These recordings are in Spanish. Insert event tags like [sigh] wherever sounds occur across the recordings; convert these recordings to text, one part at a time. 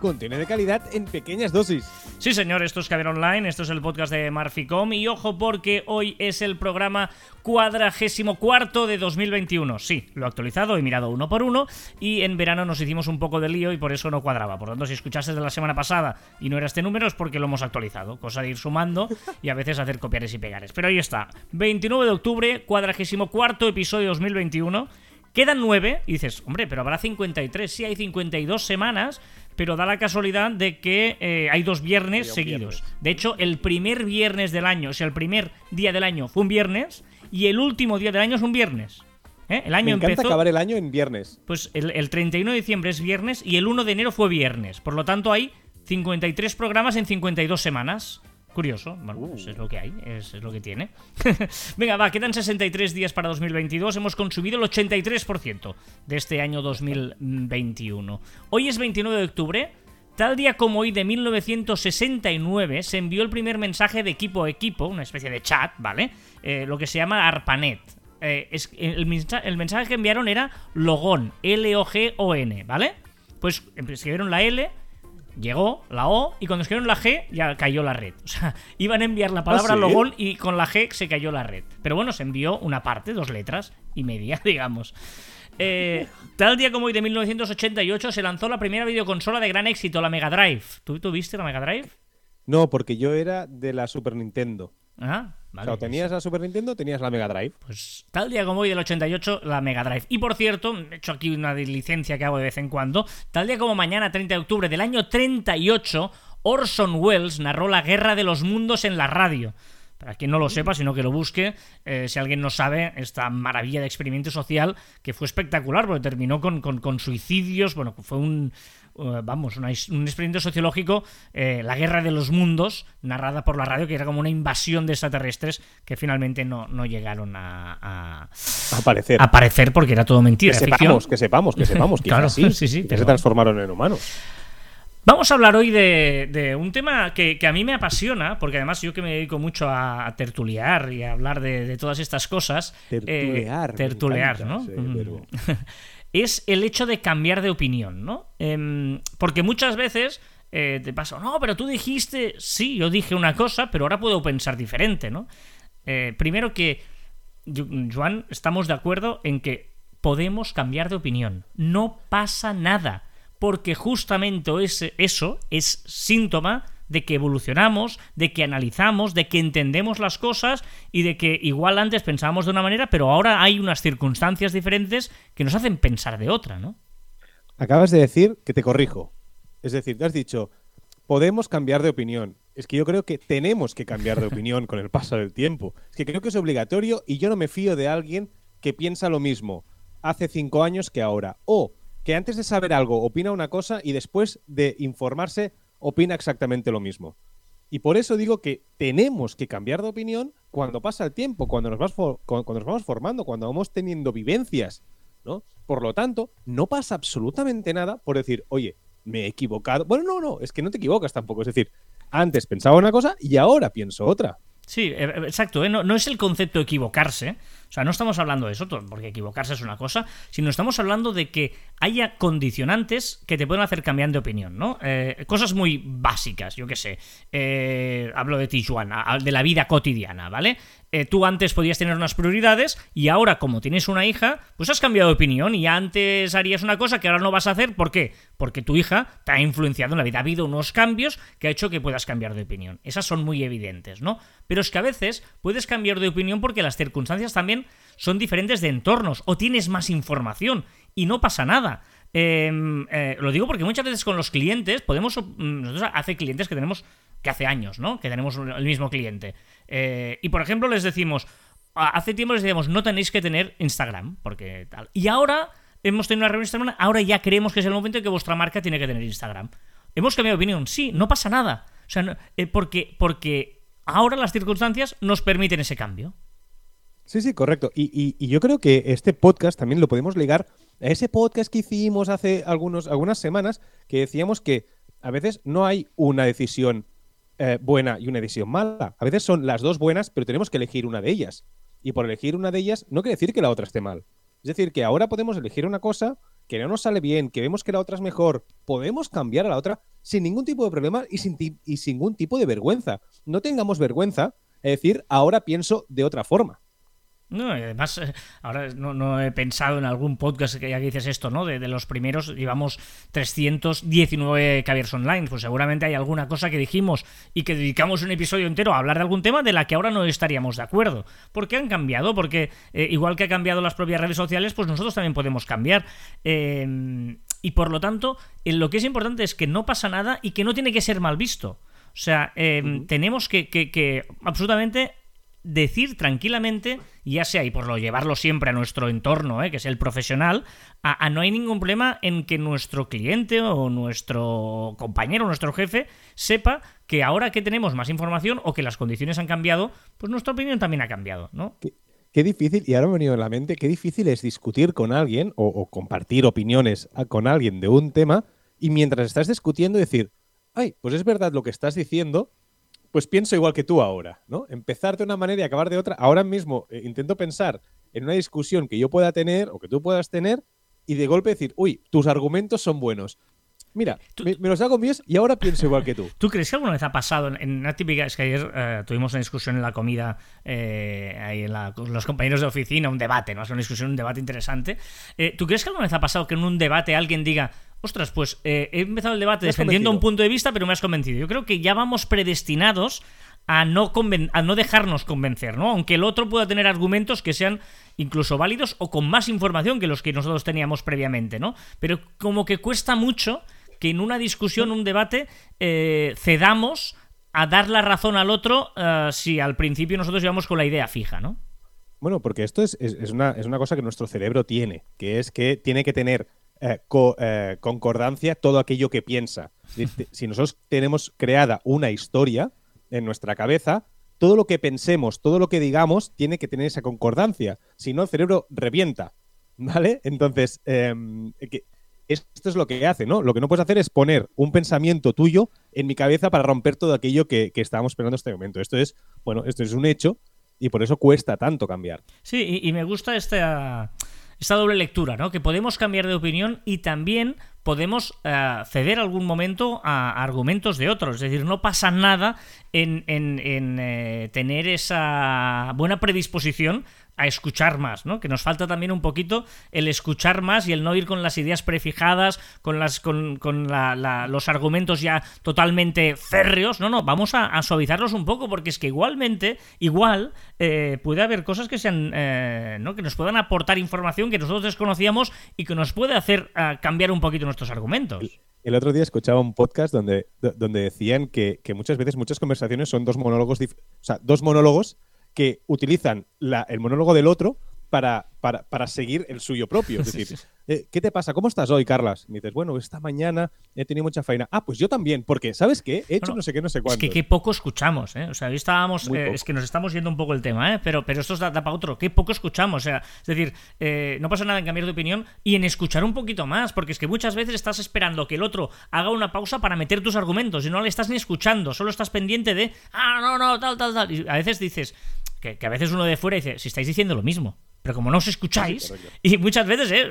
Contiene de calidad en pequeñas dosis. Sí, señor, esto es Caber Online, esto es el podcast de Marficom y ojo porque hoy es el programa cuadragésimo cuarto de 2021. Sí, lo he actualizado, he mirado uno por uno y en verano nos hicimos un poco de lío y por eso no cuadraba. Por tanto, si escuchaste de la semana pasada y no era este número es porque lo hemos actualizado, cosa de ir sumando y a veces hacer copiares y pegares. Pero ahí está, 29 de octubre, cuadragésimo cuarto episodio 2021. Quedan nueve y dices, hombre, pero habrá 53, sí hay 52 semanas, pero da la casualidad de que eh, hay dos viernes seguidos. De hecho, el primer viernes del año, o sea, el primer día del año fue un viernes y el último día del año es un viernes. ¿Eh? El año Me encanta empezó. acabar el año en viernes. Pues el, el 31 de diciembre es viernes y el 1 de enero fue viernes. Por lo tanto, hay 53 programas en 52 semanas. Curioso, bueno, pues es lo que hay, es, es lo que tiene. [laughs] Venga, va, quedan 63 días para 2022, hemos consumido el 83% de este año 2021. Hoy es 29 de octubre, tal día como hoy de 1969 se envió el primer mensaje de equipo a equipo, una especie de chat, ¿vale? Eh, lo que se llama ARPANET. Eh, es, el, el mensaje que enviaron era Logón, L-O-G-O-N, ¿vale? Pues escribieron la L, llegó la O y cuando escribieron la G ya cayó la red. O sea, [laughs] iban a enviar la palabra ¿sí? Logón y con la G se cayó la red. Pero bueno, se envió una parte, dos letras y media, [laughs] digamos. Eh, tal día como hoy de 1988 se lanzó la primera videoconsola de gran éxito, la Mega Drive. ¿Tú tuviste la Mega Drive? No, porque yo era de la Super Nintendo. O sea, o tenías la Super Nintendo, tenías la Mega Drive. Pues tal día como hoy del 88, la Mega Drive. Y por cierto, he hecho aquí una licencia que hago de vez en cuando. Tal día como mañana, 30 de octubre del año 38, Orson Welles narró la Guerra de los Mundos en la radio. Para quien no lo sepa, sino que lo busque, eh, si alguien no sabe, esta maravilla de experimento social que fue espectacular, porque terminó con, con- con suicidios, bueno, fue un, vamos, una his- un experimento sociológico, eh, la guerra de los mundos, narrada por la radio, que era como una invasión de extraterrestres que finalmente no, no llegaron a, a- Aparecer. a aparecer porque era todo mentira. que ficción. sepamos, que sepamos, que sepamos. [laughs] Claro, sí, [laughs] sí, sí, que pero- se transformaron en humanos. Vamos a hablar hoy de, de un tema que, que a mí me apasiona, porque además yo que me dedico mucho a, a tertuliar y a hablar de, de todas estas cosas. eh, Tertulear, encanta ¿no? ese Mm. [laughs] es el hecho de cambiar de opinión, ¿no? Em, porque muchas veces eh, te pasa, no, pero tú dijiste, sí, yo dije una cosa, pero ahora puedo pensar diferente, ¿no? Eh, primero que, Ju- Joan, estamos de acuerdo en que podemos cambiar de opinión. No pasa nada, porque justamente ese- eso es síntoma de que evolucionamos, de que analizamos, de que entendemos las cosas y de que igual antes pensábamos de una manera, pero ahora hay unas circunstancias diferentes que nos hacen pensar de otra, ¿no? Acabas de decir que te corrijo. Es decir, te has dicho, podemos cambiar de opinión. Es que yo creo que tenemos que cambiar de [laughs] opinión con el paso del tiempo. Es que creo que es obligatorio y yo no me fío de alguien que piensa lo mismo hace cinco años que ahora. O que antes de saber algo opina una cosa y después de informarse opina exactamente lo mismo. Y por eso digo que tenemos que cambiar de opinión cuando pasa el tiempo, cuando nos, vas cuando nos vamos formando, cuando vamos teniendo vivencias. ¿no? Por lo tanto, no pasa absolutamente nada por decir, oye, me he equivocado. Bueno, no, no, es que no te equivocas tampoco. Es decir, antes pensaba una cosa y ahora pienso otra. Sí, eh, exacto. ¿eh? No, no es el concepto equivocarse. O sea, no estamos hablando de eso, porque equivocarse es una cosa, sino estamos hablando de que haya condicionantes que te pueden hacer cambiar de opinión, ¿no? Eh, cosas muy básicas, yo qué sé. Eh, hablo de ti, Joan, a- de la vida cotidiana, ¿vale? Eh, tú antes podías tener unas prioridades y ahora, como tienes una hija, pues has cambiado de opinión y antes harías una cosa que ahora no vas a hacer. ¿Por qué? Porque tu hija te ha influenciado en la vida. Ha habido unos cambios que ha hecho que puedas cambiar de opinión. Esas son muy evidentes, ¿no? Pero es que a veces puedes cambiar de opinión porque las circunstancias también son diferentes de entornos o tienes más información y no pasa nada. Eh, eh, lo digo porque muchas veces con los clientes podemos. mm, Nosotros hace clientes que tenemos que hace años, ¿no? Que tenemos el mismo cliente. Eh, y por ejemplo, les decimos. Hace tiempo les decíamos, no tenéis que tener Instagram, porque tal. Y ahora hemos tenido una reunión esta semana, ahora ya creemos que es el momento en que vuestra marca tiene que tener Instagram. Hemos cambiado de opinión, sí, no pasa nada. O sea, eh, porque, porque ahora las circunstancias nos permiten ese cambio. Sí, sí, correcto. Y, y- yo creo que este podcast también lo podemos ligar a ese podcast que hicimos hace algunos, algunas semanas que decíamos que a veces no hay una decisión eh, buena y una decisión mala. A veces son las dos buenas, pero tenemos que elegir una de ellas. Y por elegir una de ellas no quiere decir que la otra esté mal. Es decir, que ahora podemos elegir una cosa que no nos sale bien, que vemos que la otra es mejor, podemos cambiar a la otra sin ningún tipo de problema y sin, y sin ningún tipo de vergüenza. No tengamos vergüenza de decir, ahora pienso de otra forma. No, además, eh, ahora no, he pensado en algún podcast que ya dices esto, ¿no? De, los primeros, llevamos 319 caviars online. Pues seguramente hay alguna cosa que dijimos y que dedicamos un episodio entero a hablar de algún tema de la que ahora no estaríamos de acuerdo. ¿Por qué han cambiado? Porque eh, igual que ha cambiado las propias redes sociales, pues nosotros también podemos cambiar. Em, y por lo tanto, lo que es importante es que no pasa nada y que no tiene que ser mal visto. O sea, em, tenemos que, que absolutamente decir tranquilamente, ya sea y por lo llevarlo siempre a nuestro entorno, ¿eh? que es el profesional, a, no hay ningún problema en que nuestro cliente o nuestro compañero, nuestro jefe, sepa que ahora que tenemos más información o que las condiciones han cambiado, pues nuestra opinión también ha cambiado, ¿no? Qué, difícil, y ahora me ha venido en la mente, qué difícil es discutir con alguien o, o compartir opiniones con alguien de un tema y mientras estás discutiendo decir, ay, pues es verdad lo que estás diciendo, pues pienso igual que tú ahora, ¿no? Empezar de una manera y acabar de otra. Ahora mismo eh, intento pensar en una discusión que yo pueda tener o que tú puedas tener y de golpe decir, uy, tus argumentos son buenos. Mira, me, los hago míos y ahora pienso igual que tú. [laughs] ¿Tú crees que alguna vez ha pasado en, una típica... Es que ayer eh, tuvimos una discusión en la comida eh, ahí en la, con los compañeros de oficina, un debate, ¿no? Es una discusión, un debate interesante. ¿Tú crees que alguna vez ha pasado que en un debate alguien diga, ostras, pues eh, he empezado el debate defendiendo un punto de vista, pero me has convencido. Yo creo que ya vamos predestinados a no, a no dejarnos convencer, ¿no? Aunque el otro pueda tener argumentos que sean incluso válidos o con más información que los que nosotros teníamos previamente, ¿no? Pero como que cuesta mucho que en una discusión, un debate, eh, cedamos a dar la razón al otro eh, si al principio nosotros íbamos con la idea fija, ¿no? Bueno, porque esto es, una, es una cosa que nuestro cerebro tiene, que es que tiene que tener eh, concordancia todo aquello que piensa. Si nosotros tenemos creada una historia en nuestra cabeza, todo lo que pensemos, todo lo que digamos, tiene que tener esa concordancia. Si no, el cerebro revienta. ¿Vale? Entonces, em, esto es lo que hace, ¿no? Lo que no puedes hacer es poner un pensamiento tuyo en mi cabeza para romper todo aquello que, estábamos esperando en este momento. Esto es, bueno, esto es un hecho y por eso cuesta tanto cambiar. Sí, y, me gusta esta doble lectura, ¿no? Que podemos cambiar de opinión y también podemos eh, ceder algún momento a, argumentos de otros. Es decir, no pasa nada en, eh, tener esa buena predisposición a escuchar más, ¿no? Que nos falta también un poquito el escuchar más y el no ir con las ideas prefijadas, con las con, los argumentos ya totalmente férreos. No, no, vamos a, suavizarlos un poco porque es que igualmente, igual eh, puede haber cosas que sean, eh, ¿no? Que nos puedan aportar información que nosotros desconocíamos y que nos puede hacer eh, cambiar un poquito nuestros argumentos. El otro día escuchaba un podcast donde, donde decían que, que muchas veces muchas conversaciones son dos monólogos, o sea, dos monólogos que utilizan el monólogo del otro para, para, seguir el suyo propio. Es decir, eh, ¿qué te pasa? ¿Cómo estás hoy, Carlas? me dices, bueno, esta mañana he tenido mucha faena. Ah, pues yo también, porque, ¿sabes qué? He hecho no sé qué, no sé cuánto. Es que qué poco escuchamos, ¿eh? O sea, hoy estábamos, eh, es que nos estamos yendo un poco el tema, ¿eh? Pero, pero esto da, da, para otro, qué poco escuchamos. O sea, es decir, eh, no pasa nada en cambiar de opinión y en escuchar un poquito más, porque es que muchas veces estás esperando que el otro haga una pausa para meter tus argumentos y no le estás ni escuchando, solo estás pendiente de, ah, no, no, tal, tal, tal. Y a veces dices, que, a veces uno de fuera dice, si estáis diciendo lo mismo, pero como no os escucháis, y muchas veces, ¿eh?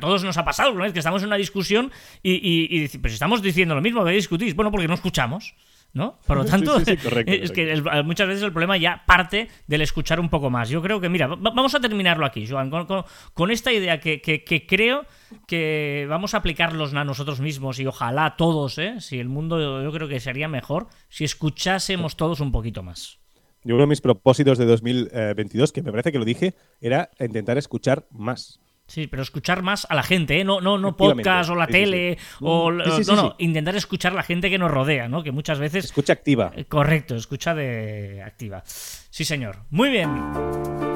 Todos nos ha pasado una vez que estamos en una discusión y, y, pues estamos diciendo lo mismo, que discutís, bueno, porque no escuchamos. ¿No? Por lo tanto, es que muchas veces el problema ya parte del escuchar un poco más. Yo creo que, mira, vamos a terminarlo aquí, Joan, con, esta idea que, que, creo que vamos a aplicarlos a nosotros mismos y ojalá todos, ¿eh? si el mundo yo creo que sería mejor si escuchásemos todos un poquito más. Yo uno de mis propósitos de 2022, que me parece que lo dije, era intentar escuchar más. Sí, pero escuchar más a la gente, ¿eh? no, no, no podcast o la tele, o no, no, intentar escuchar a la gente que nos rodea, ¿no? Que muchas veces. Escucha activa. Eh, correcto, escucha de activa. Sí, señor. Muy bien.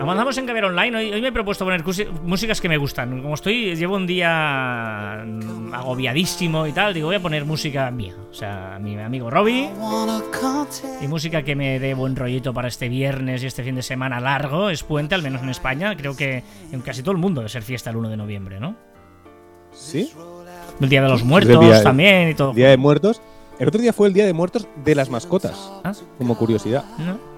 Avanzamos en Caber Online. Hoy, me he propuesto poner músicas que me gustan. Como estoy, llevo un día mm, agobiadísimo y tal, digo, voy a poner música mía. O sea, mi amigo Robbie. Y música que me dé buen rollito para este viernes y este fin de semana largo. Es puente, al menos en España. Creo que en casi todo el mundo debe ser fiesta el 1 de noviembre, ¿no? Sí. El Día de los Muertos también y todo. Día de Muertos. El otro día fue el Día de Muertos de las mascotas. ¿Ah? Como curiosidad. ¿No?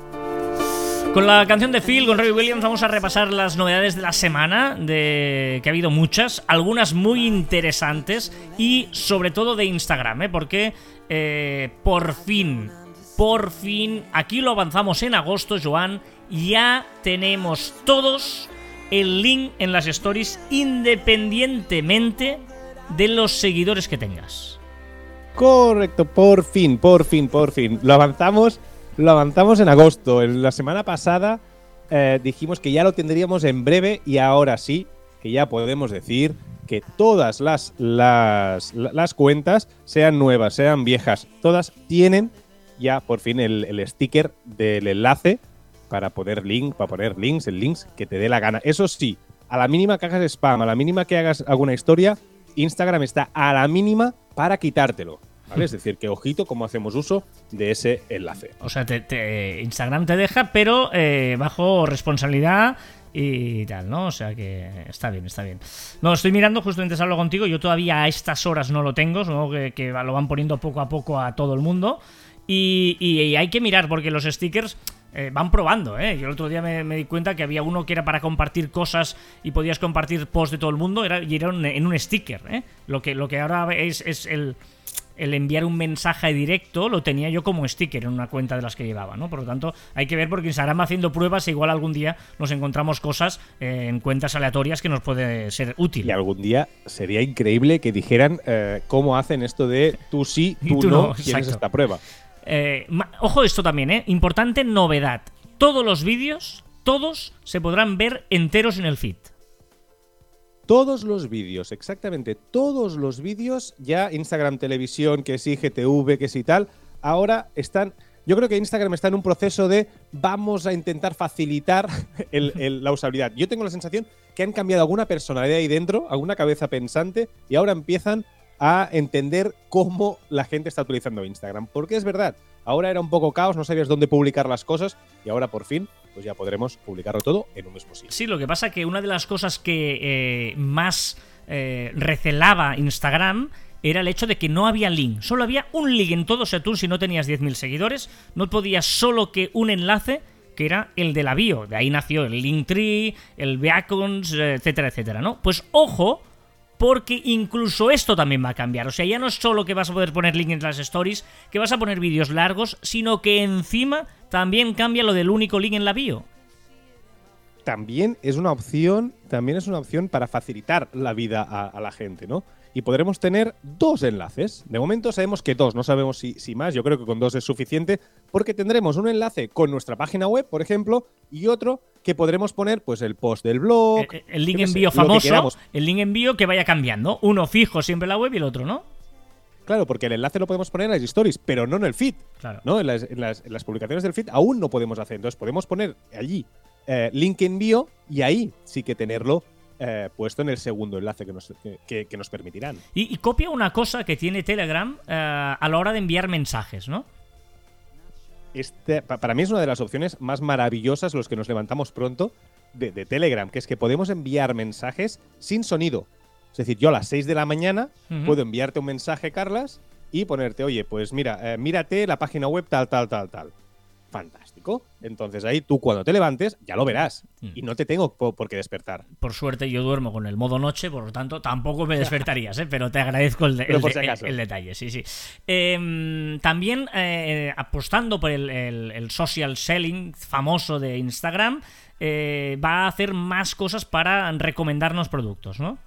Con la canción de Phil, con Robbie Williams, vamos a repasar las novedades de la semana, de que ha habido muchas, algunas muy interesantes y sobre todo de Instagram, ¿eh? porque eh, por fin, por fin, aquí lo avanzamos en agosto, Joan, ya tenemos todos el link en las stories independientemente de los seguidores que tengas. Correcto, por fin, por fin, por fin. Lo avanzamos lo avanzamos en agosto. En la semana pasada eh, dijimos que ya lo tendríamos en breve y ahora sí, que ya podemos decir que todas las, las, las cuentas, sean nuevas, sean viejas, todas tienen ya por fin el, el, sticker del enlace para poner link, para poner links, el links que te dé la gana. Eso sí, a la mínima que hagas spam, a la mínima que hagas alguna historia, Instagram está a la mínima para quitártelo. Es decir, que ojito cómo hacemos uso de ese enlace. O sea, te, Instagram te deja, pero eh, bajo responsabilidad y tal, ¿no? O sea que está bien, está bien. No, estoy mirando, justo antes hablo contigo, yo todavía a estas horas no lo tengo, supongo que, lo van poniendo poco a poco a todo el mundo. Y, hay que mirar, porque los stickers eh, van probando, ¿eh? Yo el otro día me, di cuenta que había uno que era para compartir cosas y podías compartir posts de todo el mundo, era, y era en un sticker, ¿eh? Lo que, lo que ahora es, es el el enviar un mensaje directo lo tenía yo como sticker en una cuenta de las que llevaba, ¿no? Por lo tanto, hay que ver porque Instagram haciendo pruebas e igual algún día nos encontramos cosas eh, en cuentas aleatorias que nos puede ser útil. Y algún día sería increíble que dijeran eh, cómo hacen esto de tú sí, [laughs] tú, no, no tienes esta prueba. Eh, ojo esto también, ¿eh? Importante novedad. Todos los vídeos, todos se podrán ver enteros en el feed todos los vídeos, exactamente todos los vídeos, ya Instagram Televisión, que sí, GTV, que sí tal, ahora están... Yo creo que Instagram está en un proceso de vamos a intentar facilitar [laughs] la usabilidad. Yo tengo la sensación que han cambiado alguna personalidad ahí dentro, alguna cabeza pensante, y ahora empiezan a entender cómo la gente está utilizando Instagram. Porque es verdad, ahora era un poco caos, no sabías dónde publicar las cosas, y ahora por fin pues ya podremos publicarlo todo en un mismo sitio. Sí, lo que pasa que una de las cosas que eh, más eh, recelaba Instagram era el hecho de que no había link. Solo había un link en todo. Tú si no tenías 10.000 seguidores, no podías solo que un enlace que era el de la bio. De ahí nació el Linktree, el Beacons, etcétera, etcétera, ¿no? Pues ojo, porque incluso esto también va a cambiar. O sea, ya no es solo que vas a poder poner link en las stories, que vas a poner vídeos largos, sino que encima también cambia lo del único link en la bio. También es una opción, también es una opción para facilitar la vida a, la gente, ¿no? Y podremos tener dos enlaces. De momento sabemos que dos, no sabemos si, si, más, yo creo que con dos es suficiente, porque tendremos un enlace con nuestra página web, por ejemplo, y otro que podremos poner pues el post del blog. El, el link envío famoso, el link envío que vaya cambiando. Uno fijo siempre en la web y el otro, ¿no? Claro, porque el enlace lo podemos poner en las stories, pero no en el feed. Claro. ¿no? En las, publicaciones del feed aún no podemos hacer. Entonces podemos poner allí eh, link envío y ahí sí que tenerlo eh, puesto en el segundo enlace que nos, que, nos permitirán. Y, copia una cosa que tiene Telegram eh, a la hora de enviar mensajes, ¿no? Este, para mí es una de las opciones más maravillosas los que nos levantamos pronto de, de Telegram, que es que podemos enviar mensajes sin sonido. Es decir, yo a las 6 de la mañana puedo enviarte un mensaje, Carlas, y ponerte, oye, pues mira, eh, mírate la página web tal, tal, tal, tal. Fantástico. Entonces ahí tú cuando te levantes ya lo verás mm. y no te tengo por, qué despertar. Por suerte yo duermo con el modo noche, por lo tanto tampoco me [laughs] despertarías, ¿eh? pero te agradezco el, detalle, sí, sí. Em, también eh, apostando por el, social selling famoso de Instagram, va a hacer más cosas para recomendarnos productos, ¿no?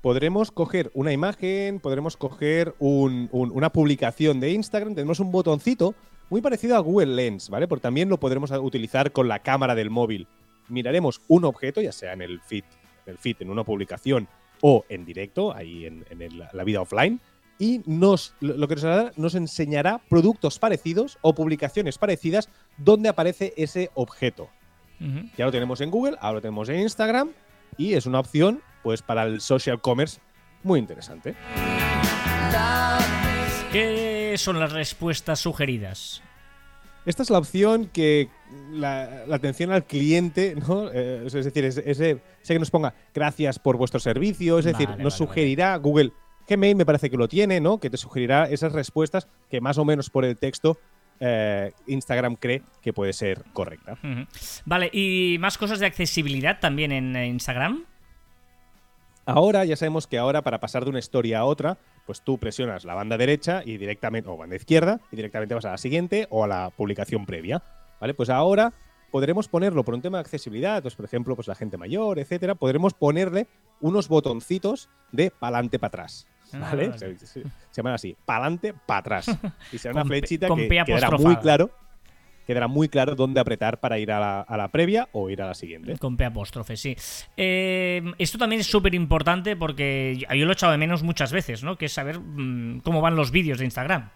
podremos coger una imagen, podremos coger una publicación de Instagram, tenemos un botoncito muy parecido a Google Lens, ¿vale? Porque también lo podremos utilizar con la cámara del móvil. Miraremos un objeto, ya sea en el feed, en, el feed, en una publicación o en directo, ahí en, la vida offline, y nos, lo que nos, hará, nos enseñará productos parecidos o publicaciones parecidas donde aparece ese objeto. Ya lo tenemos en Google, ahora lo tenemos en Instagram y es una opción pues para el social commerce muy interesante. ¿Qué son las respuestas sugeridas? Esta es la opción que la, atención al cliente, ¿no? Eh, es decir, ese, que nos ponga gracias por vuestro servicio, es decir, nos sugerirá Google Gmail me parece que lo tiene, ¿no? Que te sugerirá esas respuestas que más o menos por el texto eh, Instagram cree que puede ser correcta. Vale, ¿y más cosas de accesibilidad también en Instagram? Ahora ya sabemos que ahora para pasar de una historia a otra, pues tú presionas la banda derecha y directamente, o banda izquierda, y directamente vas a la siguiente o a la publicación previa. ¿Vale? Pues ahora podremos ponerlo por un tema de accesibilidad, pues por ejemplo, pues la gente mayor, etcétera, podremos ponerle unos botoncitos de pa'lante para atrás. Ah, ¿Vale? Se, llaman así, pa'lante para atrás. [laughs] Y será una flechita que quedará muy claro quedará muy claro dónde apretar para ir a la, previa o ir a la siguiente. Con P apóstrofe, sí. Eh, esto también es súper importante porque yo lo he echado de menos muchas veces, ¿no? Que es saber mm, cómo van los vídeos de Instagram.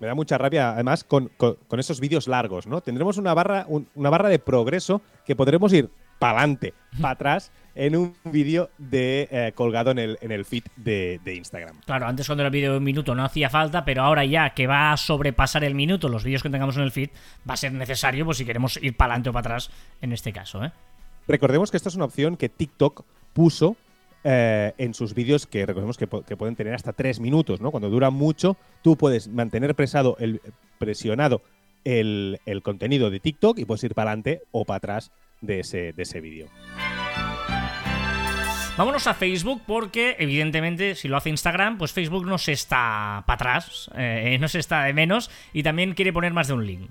Me da mucha rabia, además, con, esos vídeos largos, ¿no? Tendremos una barra, una barra de progreso que podremos ir para adelante, para atrás en un vídeo de eh, colgado en el, en el feed de, Instagram. Claro, antes cuando era vídeo de un minuto no hacía falta, pero ahora ya que va a sobrepasar el minuto los vídeos que tengamos en el feed, va a ser necesario pues si queremos ir para adelante o para atrás en este caso. ¿eh? Recordemos que esta es una opción que TikTok puso eh, en sus vídeos que recordemos que, pueden tener hasta tres minutos, ¿no? Cuando dura mucho, tú puedes mantener presado el, presionado el, el contenido de TikTok y puedes ir para adelante o para atrás de ese, de ese vídeo. Vámonos a Facebook porque, evidentemente, si lo hace Instagram, pues Facebook no se está para atrás, eh, no se está de menos y también quiere poner más de un link.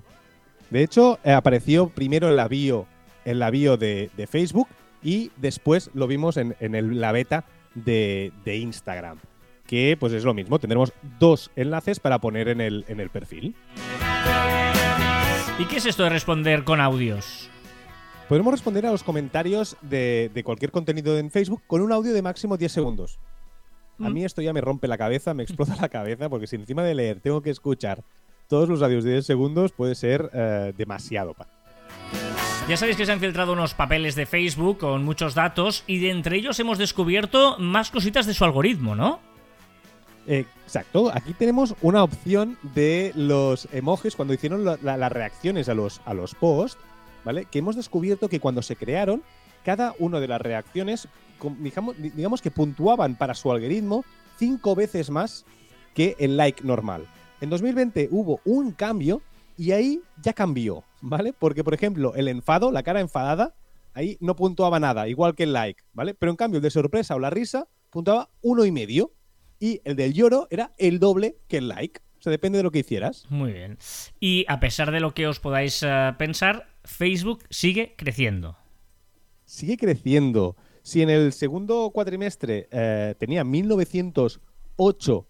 De hecho, eh, apareció primero en la bio, en la bio de, Facebook y después lo vimos en, la beta de, Instagram. Que pues es lo mismo, tendremos dos enlaces para poner en el, en el perfil. ¿Y qué es esto de responder con audios? Podremos responder a los comentarios de, cualquier contenido en Facebook con un audio de máximo 10 segundos. A mí mm. esto ya me rompe la cabeza, me explota [laughs] la cabeza, porque si encima de leer tengo que escuchar todos los audios de 10 segundos, puede ser eh, demasiado. Ya sabéis que se han filtrado unos papeles de Facebook con muchos datos y de entre ellos hemos descubierto más cositas de su algoritmo, ¿no? exacto, aquí tenemos una opción de los emojis cuando hicieron las reacciones a los, a los posts que hemos descubierto que cuando se crearon, cada una de las reacciones, digamos, que puntuaban para su algoritmo cinco veces más que el like normal. En 2020 hubo un cambio y ahí ya cambió, ¿vale? Porque, por ejemplo, el enfado, la cara enfadada, ahí no puntuaba nada, igual que el like, ¿vale? Pero en cambio, el de sorpresa o la risa puntuaba uno y medio y el del lloro era el doble que el like. O sea, depende de lo que hicieras. Muy bien. Y a pesar de lo que os podáis eh, pensar, Facebook sigue creciendo. Sigue creciendo. Si en el segundo cuatrimestre eh, tenía 1908,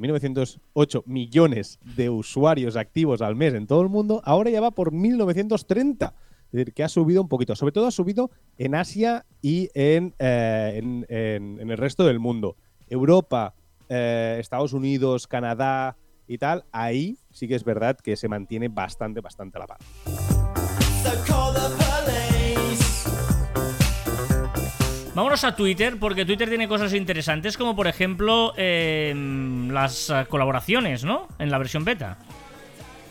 1908 eh, millones de usuarios activos al mes en todo el mundo, ahora ya va por 1930. Es decir, que ha subido un poquito. Sobre todo ha subido en Asia y en, en, el resto del mundo. Europa, Estados Unidos, Canadá, y tal, ahí sí que es verdad que se mantiene bastante, bastante a la par. Vámonos a Twitter, porque Twitter tiene cosas interesantes, como por ejemplo em, las eh, colaboraciones, ¿no? En la versión beta.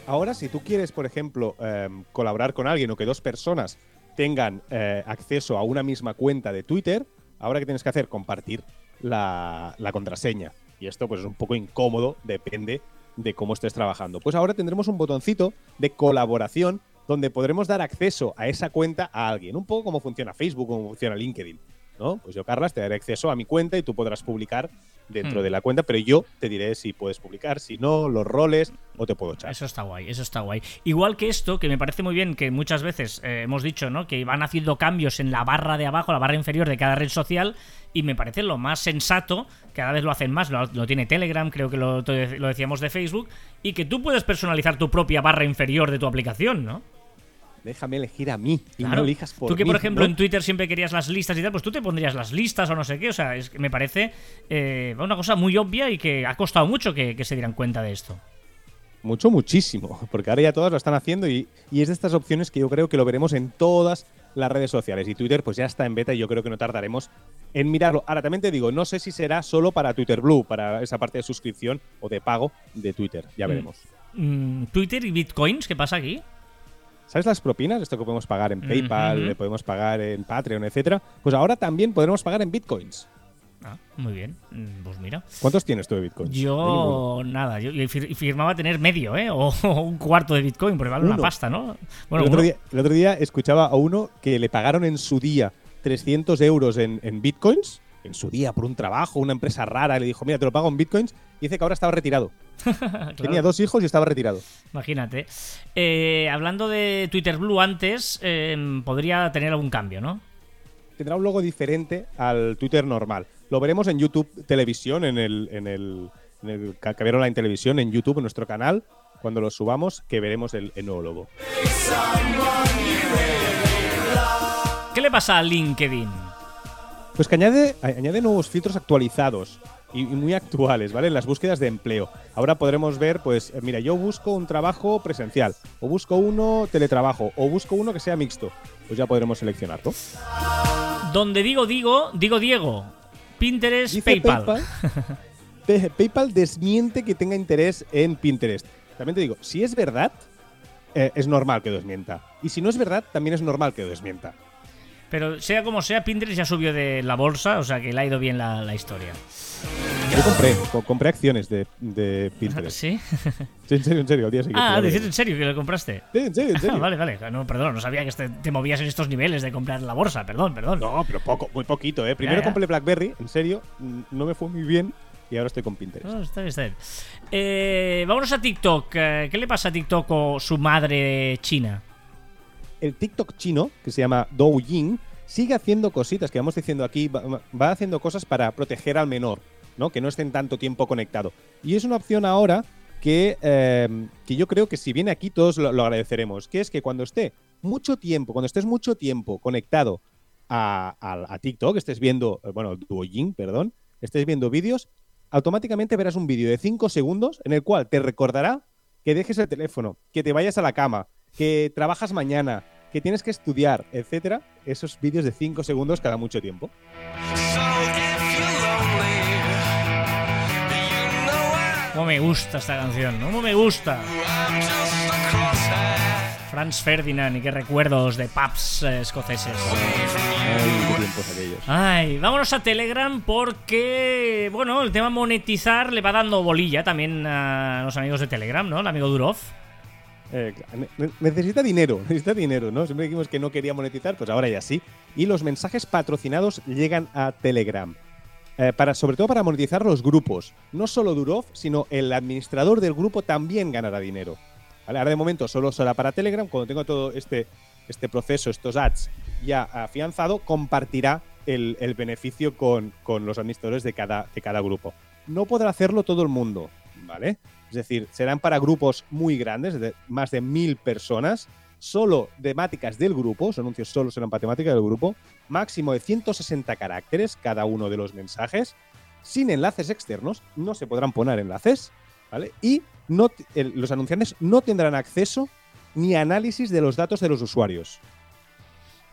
Ahora, si tú quieres, por ejemplo, em, colaborar con alguien o que dos personas tengan eh, acceso a una misma cuenta de Twitter, ahora que tienes que hacer compartir la, la contraseña. Y esto pues es un poco incómodo, depende de cómo estés trabajando. Pues ahora tendremos un botoncito de colaboración donde podremos dar acceso a esa cuenta a alguien. Un poco como funciona Facebook, como funciona LinkedIn. ¿no? Pues yo, Carlas, te daré acceso a mi cuenta y tú podrás publicar dentro hmm. de la cuenta, pero yo te diré si puedes publicar, si no, los roles o te puedo echar. Eso está guay, eso está guay. Igual que esto, que me parece muy bien que muchas veces eh, hemos dicho, ¿no? Que van haciendo cambios en la barra de abajo, la barra inferior de cada red social, y me parece lo más sensato, cada vez lo hacen más, lo, tiene Telegram, creo que lo, lo decíamos de Facebook, y que tú puedes personalizar tu propia barra inferior de tu aplicación, ¿no? Déjame elegir a mí y no elijas por Tú que, por ejemplo, en Twitter siempre querías las listas y tal, pues tú te pondrías las listas o no sé qué. O sea, es que me parece eh, una cosa muy obvia y que ha costado mucho que, se dieran cuenta de esto. mucho, muchísimo, porque ahora ya todas lo están haciendo y, y, es de estas opciones que yo creo que lo veremos en todas las redes sociales. Y Twitter pues ya está en beta y yo creo que no tardaremos en mirarlo. Ahora también te digo, no sé si será solo para Twitter Blue, para esa parte de suscripción o de pago de Twitter, ya Mm. veremos. Mm, Twitter y bitcoins, ¿qué pasa aquí? ¿Sabes las propinas? Esto que podemos pagar en PayPal, le podemos pagar en Patreon, etcétera. Pues ahora también podremos pagar en bitcoins. Ah, muy bien. Mm, Pues mira. ¿Cuántos tienes tú de bitcoins? Yo, nada, yo, yo fir- firmaba tener medio, ¿eh? [laughs] O, un cuarto de Bitcoin, porque vale una Uno. pasta, ¿no? Bueno, el, otro día, el otro día escuchaba a uno que le pagaron en su día 300 euros en, en bitcoins, en su día por un trabajo, una empresa rara, le dijo, mira, te lo pago en bitcoins, y dice que ahora estaba retirado. [laughs] claro, Tenía dos hijos y estaba retirado. Imagínate. Eh, hablando de Twitter Blue antes, eh, podría tener algún cambio, ¿no? Tendrá un logo diferente al Twitter normal. Lo veremos en YouTube Televisión, en el, en el, en el Online Televisión, en YouTube, en nuestro canal, cuando lo subamos, que veremos el, el nuevo logo. ¿Qué le pasa a LinkedIn? Pues que añade, añade nuevos filtros actualizados y, muy actuales, ¿vale? En las búsquedas de empleo. Ahora podremos ver, pues, eh, mira, yo busco un trabajo presencial, o busco uno teletrabajo, o busco uno que sea mixto. Pues ya podremos seleccionarlo. Donde digo, digo, digo Diego. Pinterest, Dice PayPal. [laughs] Pe- PayPal desmiente que tenga interés en Pinterest. También te digo, si es verdad, eh, es normal que desmienta. Y si no es verdad, también es normal que desmienta. Pero sea como sea, Pinterest ya subió de la bolsa, o sea que le ha ido bien la, la historia. Yo compré, co- compré acciones de, de Pinterest. [laughs] ¿Sí? Sí, en serio, en serio, al día siguiente. Ah, ¿decir en serio que lo compraste? Sí, en serio, en [laughs] serio. Ah, vale, vale. No, perdón, no sabía que este- te movías en estos niveles de comprar la bolsa. Perdón, perdón. No, pero poco, muy poquito, ¿eh? Primero Ya, ya. compré BlackBerry, en serio, no me fue muy bien y ahora estoy con Pinterest. No, está bien, está bien. Eh, vámonos a TikTok. Eh, ¿Qué le pasa a TikTok o su madre china? El TikTok chino, que se llama Douyin, sigue haciendo cositas que vamos diciendo aquí, va, haciendo cosas para proteger al menor, ¿no? Que no estén tanto tiempo conectado. Y es una opción ahora que, eh, que yo creo que si viene aquí todos lo, lo agradeceremos, que es que cuando esté mucho tiempo, cuando estés mucho tiempo conectado a, a- a TikTok, estés viendo, eh, bueno, Douyin, perdón, estés viendo vídeos, automáticamente verás un vídeo de 5 segundos en el cual te recordará que dejes el teléfono, que te vayas a la cama, que trabajas mañana, que tienes que estudiar, etcétera. Esos vídeos de 5 segundos cada mucho tiempo. ¿Cómo me gusta esta canción? ¿no? ¿Cómo me gusta? Franz Ferdinand y qué recuerdos de pubs eh, escoceses. Ay, qué tiempos aquellos. Ay, vámonos a Telegram porque, bueno, el tema monetizar le va dando bolilla también a los amigos de Telegram, ¿no? El amigo Durov. Eh, ne- ne- necesita dinero, [laughs] necesita dinero, ¿no? Siempre dijimos que no quería monetizar, pues ahora ya sí. Y los mensajes patrocinados llegan a Telegram. Eh, para, sobre todo para monetizar los grupos. No solo Durov, sino el administrador del grupo también ganará dinero. Ahora de momento solo será para Telegram. Cuando tenga todo este, este proceso, estos ads ya afianzado, compartirá el, el beneficio con, con los administradores de cada, de cada grupo. No podrá hacerlo todo el mundo, ¿vale? Es decir, serán para grupos muy grandes, de más de mil personas, solo temáticas del grupo, los anuncios solo serán para temática del grupo, máximo de 160 caracteres cada uno de los mensajes, sin enlaces externos, no se podrán poner enlaces, ¿vale? Y no, t- el- los anunciantes no tendrán acceso ni análisis de los datos de los usuarios.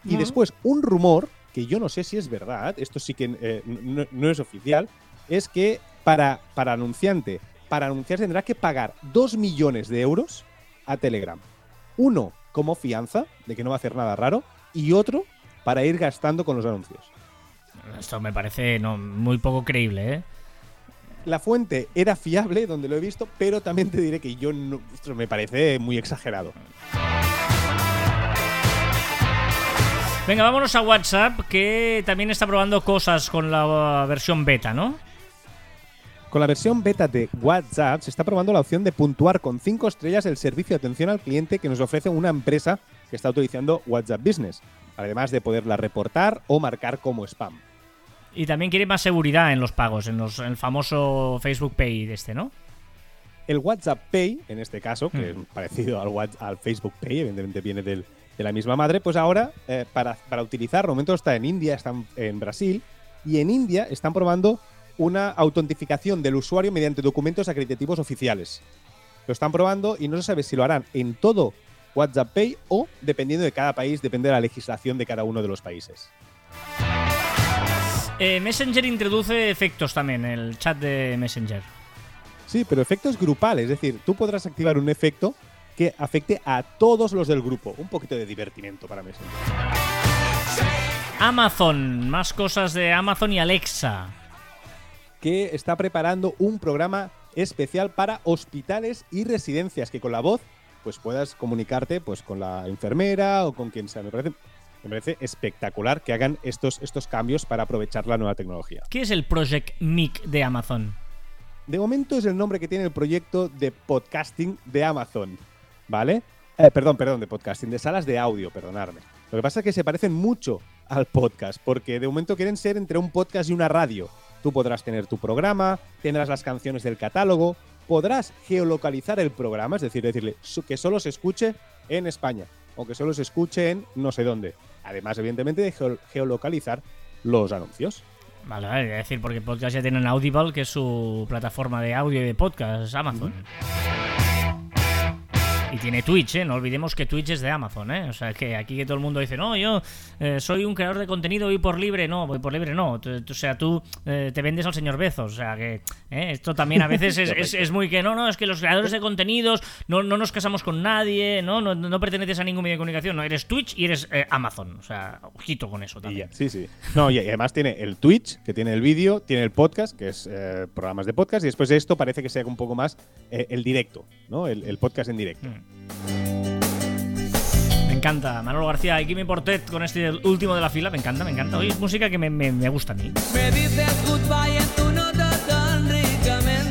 Y después, un rumor, que yo no sé si es verdad, esto sí que eh, no, no es oficial, es que para, para anunciante, para anunciar tendrá que pagar 2 millones de euros a Telegram. Uno como fianza, de que no va a hacer nada raro, y otro para ir gastando con los anuncios. Esto me parece no, muy poco creíble, ¿eh? La fuente era fiable, donde lo he visto, pero también te diré que yo no, esto me parece muy exagerado. Venga, vámonos a WhatsApp, que también está probando cosas con la versión beta, ¿no? Con la versión beta de WhatsApp se está probando la opción de puntuar con 5 estrellas el servicio de atención al cliente que nos ofrece una empresa que está utilizando WhatsApp Business, además de poderla reportar o marcar como spam. Y también quiere más seguridad en los pagos, en, los, en el famoso Facebook Pay de este, ¿no? El WhatsApp Pay, en este caso, que Hmm. es parecido al, Facebook Pay, evidentemente viene del- de la misma madre, pues ahora eh, para, para utilizar, de momento está en India, está en Brasil, y en India están probando una autentificación del usuario mediante documentos acreditativos oficiales. lo están probando y no se sabe si lo harán en todo WhatsApp Pay o, dependiendo de cada país, depende de la legislación de cada uno de los países. Eh, Messenger introduce efectos también, el chat de Messenger. Sí, pero efectos grupales, es decir, tú podrás activar un efecto que afecte a todos los del grupo. Un poquito de divertimento para Messenger. Amazon, más cosas de Amazon y Alexa. Que está preparando un programa especial para hospitales y residencias, que con la voz pues puedas comunicarte pues con la enfermera o con quien sea. Me parece, me parece espectacular que hagan estos, estos cambios para aprovechar la nueva tecnología. ¿Qué es el Project MIC de Amazon? De momento es el nombre que tiene el proyecto de podcasting de Amazon, ¿vale? Eh, perdón, perdón, de podcasting, de salas de audio, perdonadme. Lo que pasa es que se parecen mucho al podcast, porque de momento quieren ser entre un podcast y una radio. Tú podrás tener tu programa, tendrás las canciones del catálogo, podrás geolocalizar el programa, es decir, decirle que solo se escuche en España o que solo se escuche en no sé dónde. Además, evidentemente, de geolocalizar los anuncios. Vale, vale, es decir, porque podcast ya tienen Audible, que es su plataforma de audio y de podcast, Amazon. Y tiene Twitch, ¿eh? No olvidemos que Twitch es de Amazon, ¿eh? O sea, que aquí que todo el mundo dice, no, yo eh, soy un creador de contenido, voy por libre. No, voy por libre no. O sea, tú eh, te vendes al señor Bezos. O sea, que ¿eh? esto también a veces [laughs] es, muy que, no, no, es que los creadores de contenidos no, no nos casamos con nadie, ¿no? No, no perteneces a ningún medio de comunicación. No, eres Twitch y eres Amazon. O sea, ojito con eso también. sí, sí. No, y además tiene el Twitch, que tiene el vídeo, tiene el podcast, que es programas de podcast, y después de esto parece que sea un poco más el directo, ¿no? El, podcast en directo. Mm. Me encanta. Manolo García y Kimi Portet con este último de la fila. Me encanta, me encanta. Hoy es música que me, gusta a mí.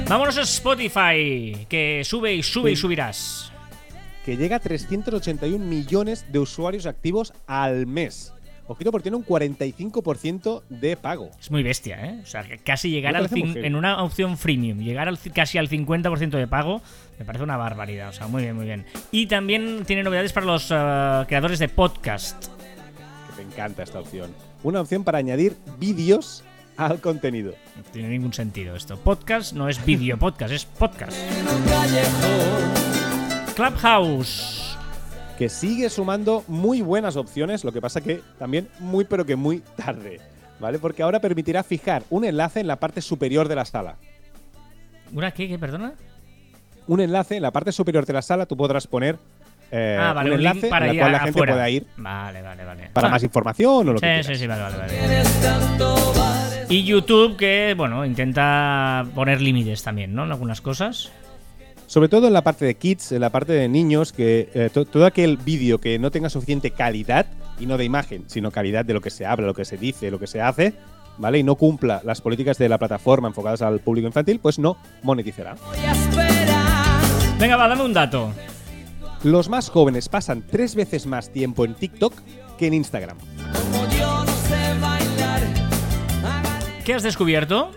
Vámonos a Spotify, que sube y sube y subirás. Que llega a 381 millones de usuarios activos al mes. Ojito porque tiene un 45% de pago. Es muy bestia, ¿eh? O sea, casi llegar al en una opción freemium, llegar al, casi al 50% de pago, me parece una barbaridad. O sea, muy bien, muy bien. Y también tiene novedades para los eh, creadores de podcast. me encanta esta opción. Una opción para añadir vídeos al contenido. No tiene ningún sentido esto. Podcast no es vídeo [laughs] podcast, es podcast. Clubhouse que sigue sumando muy buenas opciones, lo que pasa que también muy pero que muy tarde, ¿vale? Porque ahora permitirá fijar un enlace en la parte superior de la sala. ¿Una qué, qué, perdona? Un enlace en la parte superior de la sala tú podrás poner eh, ah, un enlace para en la cual la gente pueda ir. Vale, vale, vale. Para más información o lo que quieras. Sí, sí, vale, vale, vale. Y YouTube que, bueno, intenta poner límites también, ¿no? En algunas cosas. Sobre todo en la parte de kids, en la parte de niños, que eh, todo aquel vídeo que no tenga suficiente calidad, y no de imagen, sino calidad de lo que se habla, lo que se dice, lo que se hace, ¿vale? Y no cumpla las políticas de la plataforma enfocadas al público infantil, pues no monetizará. Venga, va, dame un dato. Los más jóvenes pasan tres veces más tiempo en TikTok que en Instagram. ¿Qué has descubierto?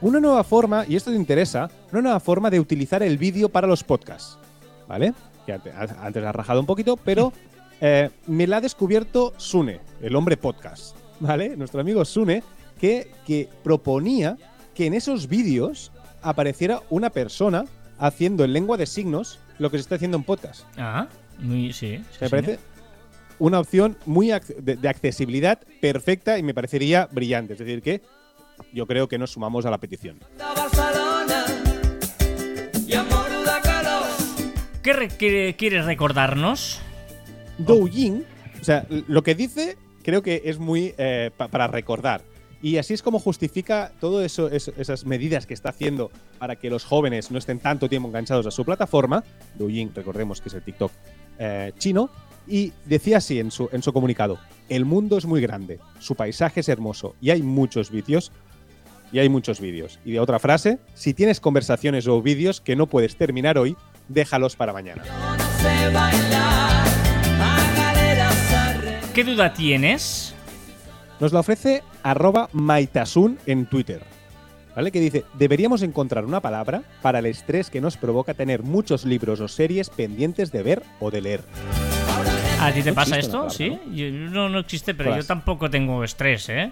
una nueva forma, y esto te interesa, una nueva forma de utilizar el vídeo para los podcasts. ¿Vale? Que antes, ha rajado un poquito, pero [laughs] eh, me la ha descubierto Sune, el hombre podcast. ¿Vale? Nuestro amigo Sune, que, que proponía que en esos vídeos apareciera una persona haciendo en lengua de signos lo que se está haciendo en podcast. Ah, muy, sí. me parece una opción muy de, accesibilidad perfecta y me parecería brillante. Es decir, que yo creo que nos sumamos a la petición. ¿Qué, quieres recordarnos? Douyin, o sea, lo que dice creo que es muy eh, para recordar. Y así es como justifica todas eso, esas medidas que está haciendo para que los jóvenes no estén tanto tiempo enganchados a su plataforma. Douyin, recordemos que es el TikTok eh, chino. Y decía así en su, en su comunicado, el mundo es muy grande, su paisaje es hermoso y hay muchos vicios y hay muchos vídeos. Y de otra frase, si tienes conversaciones o vídeos que no puedes terminar hoy, déjalos para mañana. ¿Qué duda tienes? Nos la ofrece arroba maitasun en Twitter. ¿Vale? Que dice, deberíamos encontrar una palabra para el estrés que nos provoca tener muchos libros o series pendientes de ver o de leer. ¿A ti te pasa esto? ¿Sí? no, no existe, pero yo tampoco tengo estrés, ¿eh?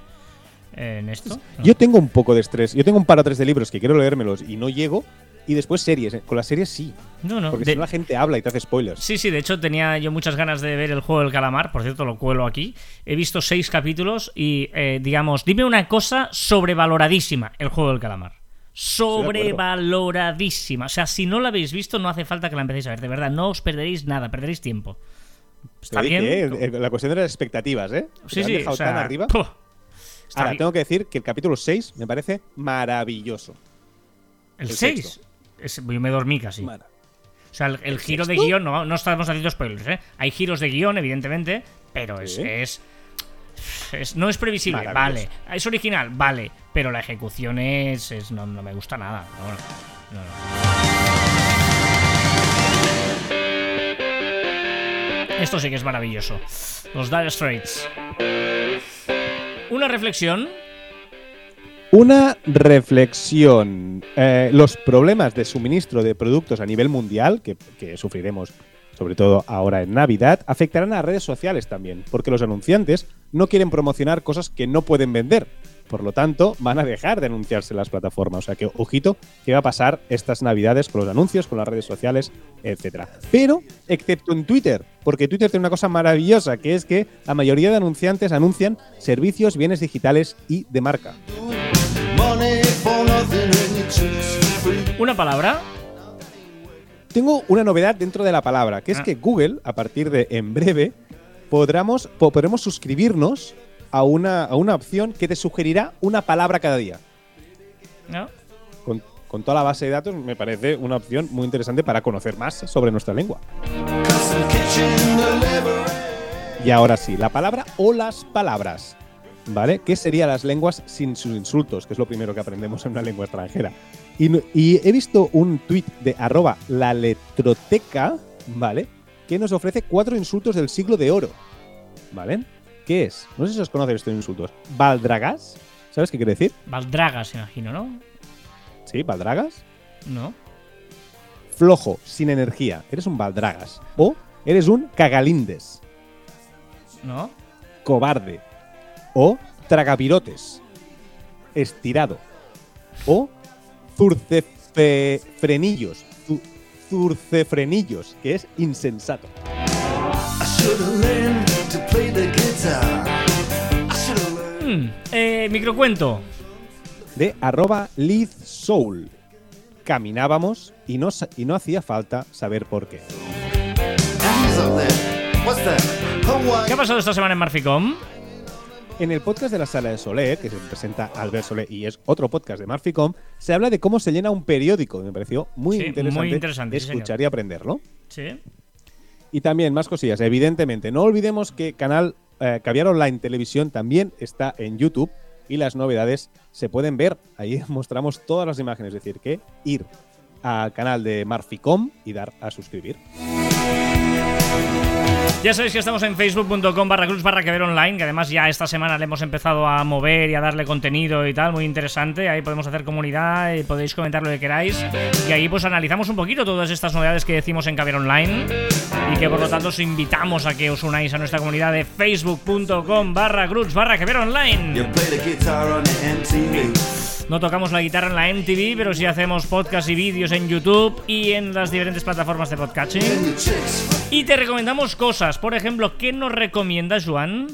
en esto? Yo tengo un poco de estrés. Yo tengo un par o tres de libros que quiero leérmelos y no llego. Y después series. ¿eh? Con las series sí. No, no. Porque de- si no la gente habla y te hace spoilers. Sí, sí, de hecho tenía yo muchas ganas de ver el juego del calamar, por cierto lo cuelo aquí. He visto seis capítulos y, eh, digamos, dime una cosa sobrevaloradísima, el juego del calamar. Sobrevaloradísima. O sea, si no la habéis visto, no hace falta que la empecéis a ver, de verdad, no os perderéis nada, perderéis tiempo. Está bien. ¿eh? La cuestión de las expectativas, ¿eh? Sí, sí, o sea, tan arriba. Ahora, bien. tengo que decir que el capítulo 6 me parece maravilloso. El el 6. Yo me dormí casi. O sea, el, el giro de guion, no, no estamos haciendo spoilers, ¿eh? Hay giros de guion, evidentemente, pero es, es, es- No es previsible, vale. Es original, vale. Pero la ejecución es. es- no, no me gusta nada. no. Esto sí que es maravilloso. Los Dire Straits. Una reflexión. Una reflexión. Eh, los problemas de suministro de productos a nivel mundial, que, sufriremos sobre todo ahora en Navidad, afectarán a redes sociales también, porque los anunciantes no quieren promocionar cosas que no pueden vender. Por lo tanto, van a dejar de anunciarse las plataformas. O sea que, ojito, ¿qué va a pasar estas Navidades con los anuncios, con las redes sociales, etcétera? Pero, excepto en Twitter, porque Twitter tiene una cosa maravillosa, que es que la mayoría de anunciantes anuncian servicios, bienes digitales y de marca. Una palabra. Tengo una novedad dentro de la palabra, que es Ah. que Google, a partir de en breve, podremos, po- podremos suscribirnos a una, a una opción que te sugerirá una palabra cada día. ¿No? Con, toda la base de datos me parece una opción muy interesante para conocer más sobre nuestra lengua. Y ahora sí, la palabra o las palabras. ¿Vale? ¿Qué serían las lenguas sin sus insultos? Que es lo primero que aprendemos en una lengua extranjera. Y he visto un tuit de arroba la letroteca, ¿vale? Que nos ofrece cuatro insultos del siglo de oro. ¿Vale? ¿Qué es? No sé si os conocen estos insultos. Baldragas. ¿Sabes qué quiere decir? Valdragas, imagino, ¿no? Sí, Baldragas. No. Flojo, sin energía. Eres un Baldragas. O eres un cagalindes. No. cobarde o tragapirotes, estirado o zurcefrenillos, zu- zurcefrenillos, que es insensato. Mm, eh, microcuento. De arroba Soul. Caminábamos y no, y no hacía falta saber por qué. ¿Qué ha pasado esta semana en Marficom? En el podcast de la sala de Soler, que se presenta Albert Soler y es otro podcast de Marficom, se habla de cómo se llena un periódico. Me pareció muy Sí, interesante, muy interesante, sí, escuchar y aprenderlo. Sí. Y también más cosillas, evidentemente. No olvidemos que canal eh, Caviar Online Televisión también está en YouTube y las novedades se pueden ver. Ahí [laughs] mostramos todas las imágenes, es decir, que ir al canal de Marficom y dar a suscribir. Ya sabéis que estamos en facebook.com barra cruz barra que ver online, que además ya esta semana le hemos empezado a mover y a darle contenido y tal, muy interesante. Ahí podemos hacer comunidad y podéis comentar lo que queráis. Y ahí pues analizamos un poquito todas estas novedades que decimos en Caber Online. Y que por lo tanto os invitamos a que os unáis a nuestra comunidad de facebook.com barra cruz barra que ver online. No tocamos la guitarra en la MTV, pero sí hacemos podcast y vídeos en YouTube y en las diferentes plataformas de podcasting. Y te recomendamos cosas. Por ejemplo, ¿qué nos recomiendas, Juan?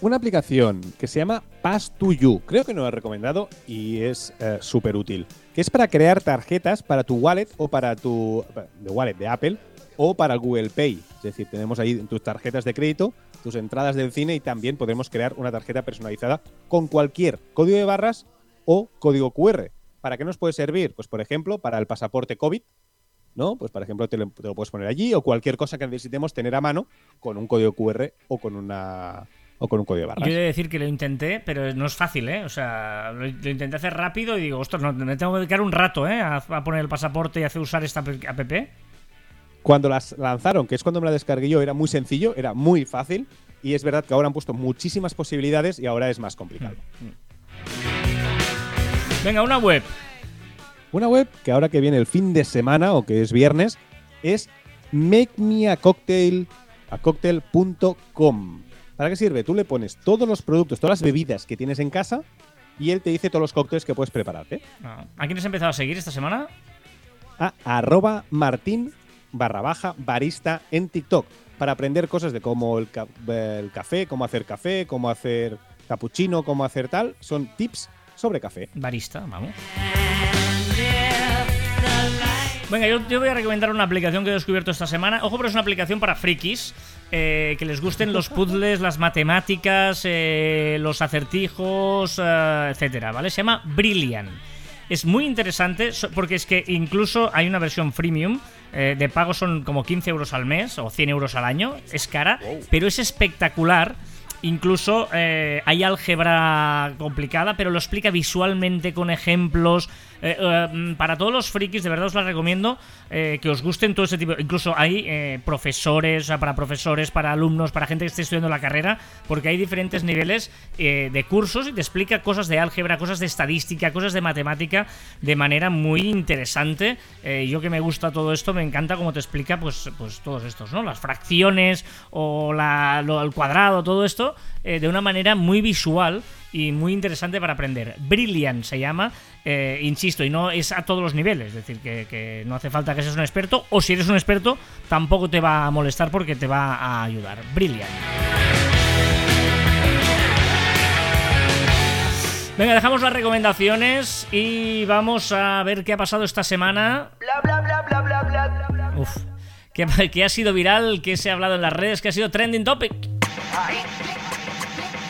Una aplicación que se llama Pass to You. Creo que no lo he recomendado y es eh, súper útil. Que es para crear tarjetas para tu wallet o para tu de wallet de Apple o para Google Pay. Es decir, tenemos ahí tus tarjetas de crédito, tus entradas del cine y también podemos crear una tarjeta personalizada con cualquier código de barras o código QR. ¿Para qué nos puede servir? Pues por ejemplo, para el pasaporte COVID, ¿no? Pues por ejemplo te lo, te lo puedes poner allí o cualquier cosa que necesitemos tener a mano con un código QR o con una o con un código de barras. Yo he de decir que lo intenté, pero no es fácil, ¿eh? O sea, lo, lo intenté hacer rápido y digo, ostras, no, me tengo que dedicar un rato, ¿eh? A, a poner el pasaporte y hacer usar esta app. Cuando las lanzaron, que es cuando me la descargué yo, era muy sencillo, era muy fácil. Y es verdad que ahora han puesto muchísimas posibilidades y ahora es más complicado. Venga, una web. Una web que ahora que viene el fin de semana o que es viernes es makemeacocktail a cocktail.com. ¿Para qué sirve? Tú le pones todos los productos, todas las bebidas que tienes en casa y él te dice todos los cócteles que puedes prepararte. Ah, ¿A quién has empezado a seguir esta semana? a arroba martín barra baja barista en TikTok para aprender cosas de cómo el, ca- el café, cómo hacer café, cómo hacer cappuccino, cómo hacer tal. Son tips sobre café. Barista, vamos. Venga, yo, voy a recomendar una aplicación que he descubierto esta semana. Ojo, pero es una aplicación para frikis. eh, que les gusten los [laughs] puzzles, las matemáticas, eh, los acertijos, eh, etcétera, ¿vale? Se llama Brilliant. Es muy interesante porque es que incluso hay una versión freemium. de pago son como 15 euros al mes o 100 euros al año. Es cara, pero es espectacular. Incluso eh, hay álgebra complicada, pero lo explica visualmente con ejemplos. Eh, eh, mm, para todos los frikis, de verdad os la recomiendo eh, que os gusten todo ese tipo. Incluso hay profesores, o sea, para profesores, para alumnos, para gente que esté estudiando la carrera, porque hay diferentes niveles de cursos y te explica cosas de álgebra, cosas de estadística, cosas de matemática de manera muy interesante. Yo que me gusta todo esto, me encanta cómo te explica pues, pues todos estos, ¿no? Las fracciones o la- lo- el cuadrado, todo esto, de una manera muy visual y muy interesante para aprender. Brilliant se llama, eh, insisto, y no es a todos los niveles, es decir, que, que no hace falta que seas un experto, o si eres un experto, tampoco te va a molestar porque te va a ayudar. Brilliant. Venga, dejamos las recomendaciones y vamos a ver qué ha pasado esta semana. Uf. ¿Qué, qué ha sido viral? ¿Qué se ha hablado en las redes? ¿Qué ha sido trending topic?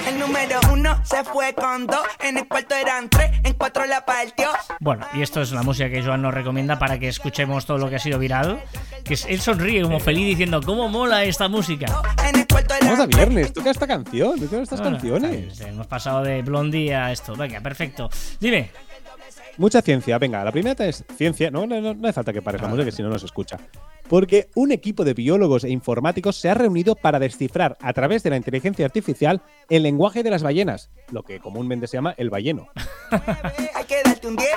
El número uno se fue con dos, en el cuarto eran tres, en cuatro la partió. Bueno, y esto es la música que Joan nos recomienda para que escuchemos todo lo que ha sido viral. Que él sonríe como feliz diciendo, ¿cómo mola esta música? Vamos a viernes, toca esta canción, toca estas Bueno, canciones. está bien, hemos pasado de Blondie a esto. Venga, perfecto. Dime. Mucha ciencia. Venga, la primera es ciencia. No, no, no, no hace falta que pares la música, que si no, no se escucha. Porque un equipo de biólogos e informáticos se ha reunido para descifrar a través de la inteligencia artificial el lenguaje de las ballenas, lo que comúnmente se llama el balleno. Hay que darte un 10,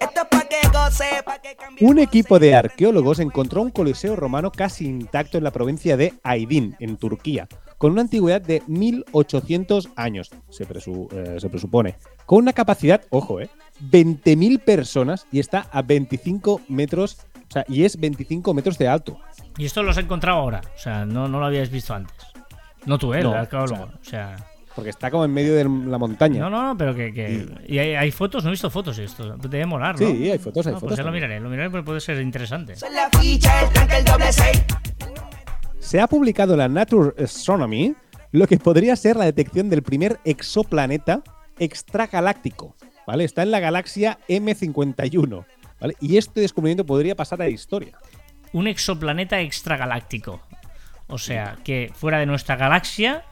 esto es pa' que goce, pa' que cambie. Un equipo de arqueólogos encontró un coliseo romano casi intacto en la provincia de Aydin, en Turquía, con una antigüedad de 1800 años, se, presu- eh, se presupone, con una capacidad, ojo, eh, 20.000 personas y está a 25 metros, o sea, y es 25 metros de alto. Y esto lo has encontrado ahora. O sea, no, no lo habías visto antes. No tú, ¿eh? No, el arqueólogo. o O sea, Porque está como en medio de la montaña. no, no, no, pero que. que- ¿Y hay, hay fotos? No he visto fotos de esto. Debe molar, ¿no? Sí, hay fotos, hay No, fotos. Pues ya lo miraré, lo miraré porque puede ser interesante. Son la ficha, el tranque, el doble seis. Se ha publicado en la Nature Astronomy lo que podría ser la detección del primer exoplaneta extragaláctico. ¿Vale? Está en la galaxia M51. ¿Vale? Y este descubrimiento podría pasar a la historia. Un exoplaneta extragaláctico. O sea, que fuera de nuestra galaxia,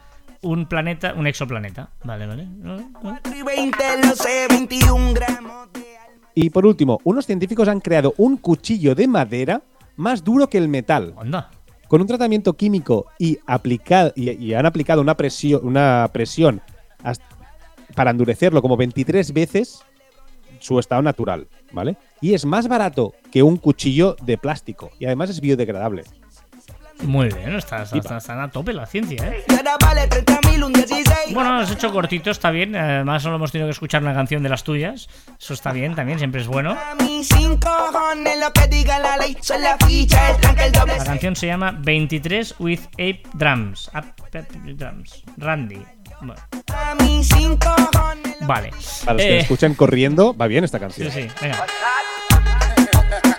un planeta, un exoplaneta. Vale, vale. No, no. 4 y 20, lo sé, 21 gramos de alma. Y por último, unos científicos han creado un cuchillo de madera más duro que el metal. Onda. Con un tratamiento químico y, aplicado, y, han aplicado una presión, una presión para endurecerlo como 23 veces su estado natural, ¿vale? Y es más barato que un cuchillo de plástico. Y además es biodegradable. Muy bien, está, está, está- está a tope la ciencia, ¿eh? Y ahora vale 30 mil, un 16. Bueno, has hecho cortito, está bien. Además, solo hemos tenido que escuchar una canción de las tuyas. Eso está bien también, siempre es bueno. La canción se llama 23 with Ape Drums. Ape Drums. Randy. Bueno, vale. Para los que Eh, me escuchan corriendo, va bien esta Sí, canción. sí, venga.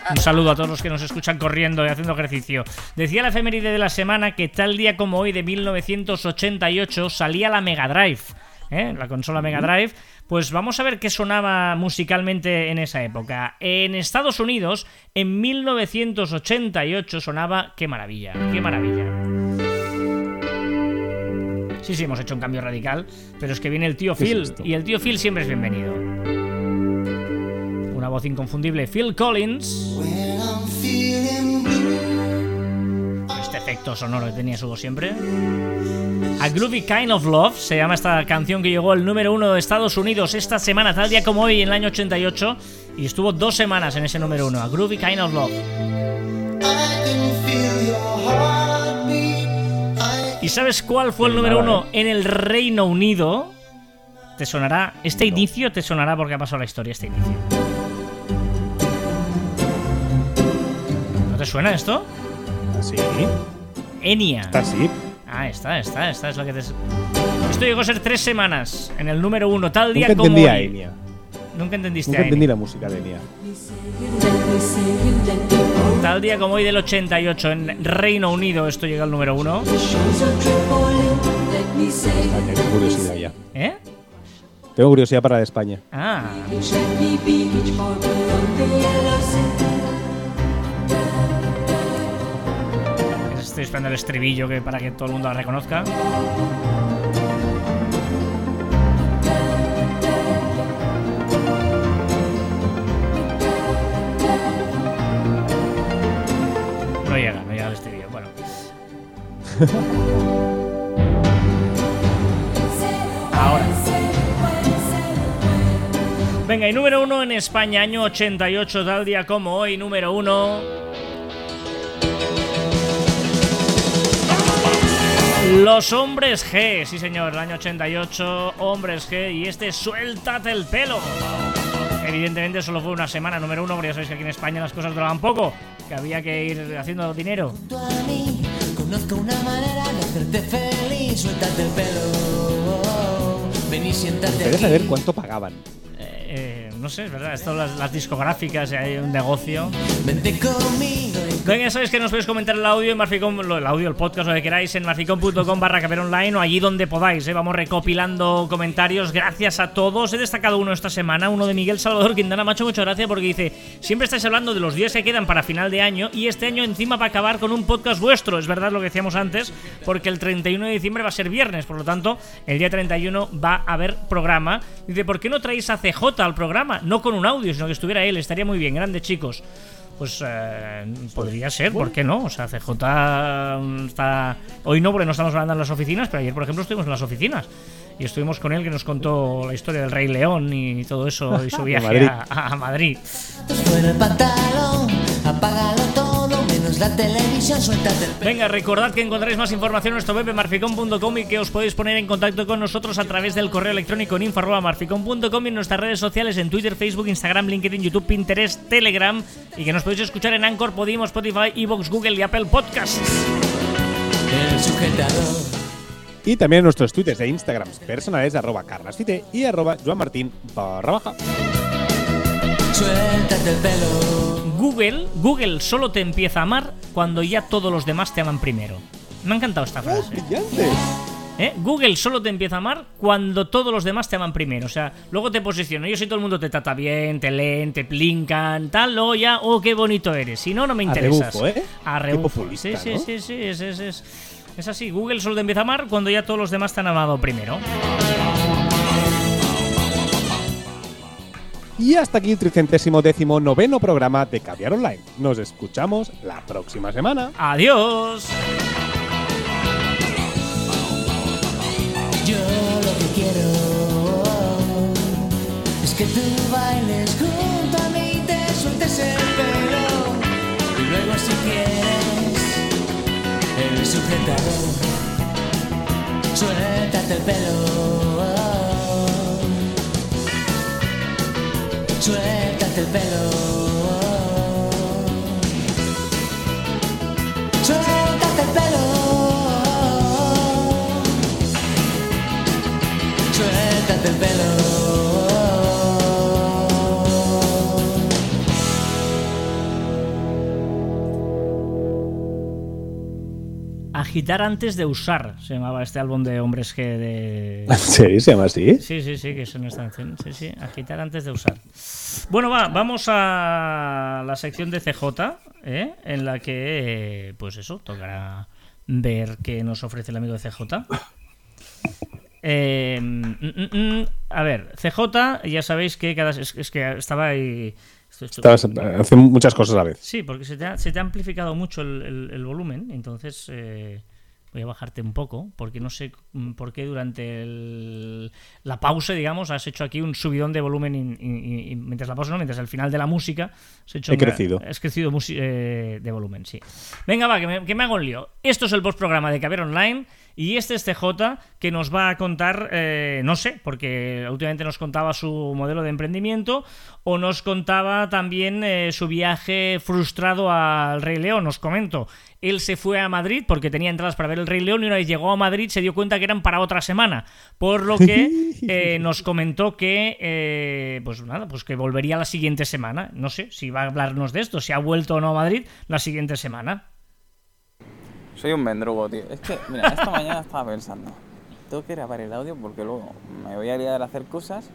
Un saludo a todos los que nos escuchan corriendo y haciendo ejercicio. Decía la efeméride de la semana que tal día como hoy de 1988 salía la Mega Drive. ¿eh? La consola Mega Drive. Pues vamos a ver qué sonaba musicalmente en esa época. En Estados Unidos, en 1988 sonaba... ¡Qué maravilla! ¡Qué maravilla! Sí, sí, hemos hecho un cambio radical, pero es que viene el tío ¿Qué es Phil y el tío Phil siempre es bienvenido. Una voz inconfundible, Phil Collins. Este efecto sonoro que tenía su voz siempre. A Groovy Kind of Love se llama esta canción que llegó al número uno de Estados Unidos esta semana, tal día como hoy, en el año 88, y estuvo dos semanas en ese número uno. A Groovy Kind of Love. ¿Y sabes cuál fue el número uno en el Reino Unido? Te sonará, este inicio te sonará porque ha pasado la historia, este inicio. Te suena esto? Sí, Enia. está así. Ah, está, está, esta es la que te... Esto llegó a ser tres semanas en el número uno, tal día Nunca como entendí a. Enya. Nunca entendiste Nunca a entendí la música de Enya. Tal día como hoy del 88 en Reino Unido esto llega al número uno. Tengo curiosidad ya. ¿Eh? Tengo curiosidad para la de España. Ah, estoy esperando el estribillo que para que todo el mundo la reconozca. No llega, no llega el estribillo. Bueno. [laughs] Ahora. Venga, y número uno en España, año 88, tal día como hoy, número uno. Los hombres G, sí señor, el año 88, hombres G, y este Suéltate el pelo. Evidentemente solo fue una semana número uno, porque ya sabéis que aquí en España las cosas duraban poco, que había que ir haciendo dinero. Junto a mí, conozco una manera de hacerte feliz. Suéltate el pelo. Ven y siéntate Quería aquí. saber cuánto pagaban. Eh, eh, no sé, es verdad, esto las, las discográficas, y hay un negocio. Vente conmigo Venga, ya sabéis que nos podéis comentar el audio en Marficom, el audio, el podcast, lo que queráis, en marficom.com barra online o allí donde podáis. ¿eh? Vamos recopilando comentarios. Gracias a todos. He destacado uno esta semana, uno de Miguel Salvador Quintana. Macho, muchas gracias porque dice: Siempre estáis hablando de los días que quedan para final de año y este año encima va a acabar con un podcast vuestro. Es verdad lo que decíamos antes, porque el 31 de diciembre va a ser viernes, por lo tanto, el día 31 va a haber programa. Dice: ¿Por qué no traéis a CJ al programa? No con un audio, sino que estuviera él. Estaría muy bien. Grande, chicos. Pues eh, podría ser, ¿por qué no? O sea, CJ mm, está. Hoy no, porque no estamos hablando en las oficinas, pero ayer, por ejemplo, estuvimos en las oficinas. Y estuvimos con él que nos contó la historia del Rey León y todo eso, y su [laughs] viaje Madrid. A, a Madrid. fuera el pantalón. Apágalo todo, menos la televisión. Suéltate el pelo. Venga, recordad que encontraréis más información en nuestro web en marficom.com y que os podéis poner en contacto con nosotros a través del correo electrónico en info.marficom.com y en nuestras redes sociales en Twitter, Facebook, Instagram, LinkedIn, YouTube, Pinterest, Telegram y que nos podéis escuchar en Anchor, Podimo, Spotify, Evox, Google y Apple Podcasts. El sujetador. Y también nuestros twitters e instagrams personales arroba carlasfite y arroba joanmartin barra baja. Suéltate el pelo. Google, Google solo te empieza a amar cuando ya todos los demás te aman primero. Me ha encantado esta frase. ¡Brillante! ¿Eh? Google solo te empieza a amar cuando todos los demás te aman primero. O sea, luego te posiciona. Yo si todo el mundo te trata bien, te leen, te plincan, tal, luego ya, oh, qué bonito eres. Si no, no me A interesas. rebufo, ¿eh? A rebufo. sí, sí, ¿no? sí, sí, es, es, es, es así. Google solo te empieza a amar cuando ya todos los demás te han amado primero. Y hasta aquí el tricentésimo décimo noveno programa de Caviar Online. Nos escuchamos la próxima semana. Adiós. Yo lo que quiero es que tú bailes junto a mí y te sueltes el pelo. Y luego si quieres el sujetador, suéltate el pelo. Suéltate el pelo. Suéltate el pelo. Suéltate el pelo. Agitar antes de usar se llamaba este álbum de hombres que de. [laughs] ¿Sí? ¿Se llama así? Sí, sí, sí, que son esta canción. Sí, sí, agitar antes de usar. Bueno, va, vamos a la sección de CJ, ¿eh? en la que, eh, pues eso, tocará ver qué nos ofrece el amigo de CJ. Eh, mm, mm, mm, a ver, CJ, ya sabéis que cada. Es, es que estaba ahí. Estabas hace muchas cosas a la vez. Sí, porque se te ha, se te ha amplificado mucho el, el- el volumen, entonces eh, voy a bajarte un poco, porque no sé mm, por qué durante el- la pausa, digamos, has hecho aquí un subidón de volumen y mientras la pausa, no, mientras el final de la música has hecho He crecido. Has crecido eh, de volumen, sí. Venga, va, que me, que me hago un lío. Esto es el postprograma de Caber Online Y este es CJ que nos va a contar, eh, no sé, porque últimamente nos contaba su modelo de emprendimiento o nos contaba también eh, su viaje frustrado al Rey León. Os comento, él se fue a Madrid porque tenía entradas para ver el Rey León y una vez llegó a Madrid se dio cuenta que eran para otra semana. Por lo que [laughs] eh, nos comentó que, eh, pues nada, pues que volvería la siguiente semana. No sé si va a hablarnos de esto, si ha vuelto o no a Madrid la siguiente semana. Soy un mendrugo, tío. Es que, mira, esta mañana estaba pensando, tengo que grabar el audio porque luego me voy a liar a hacer cosas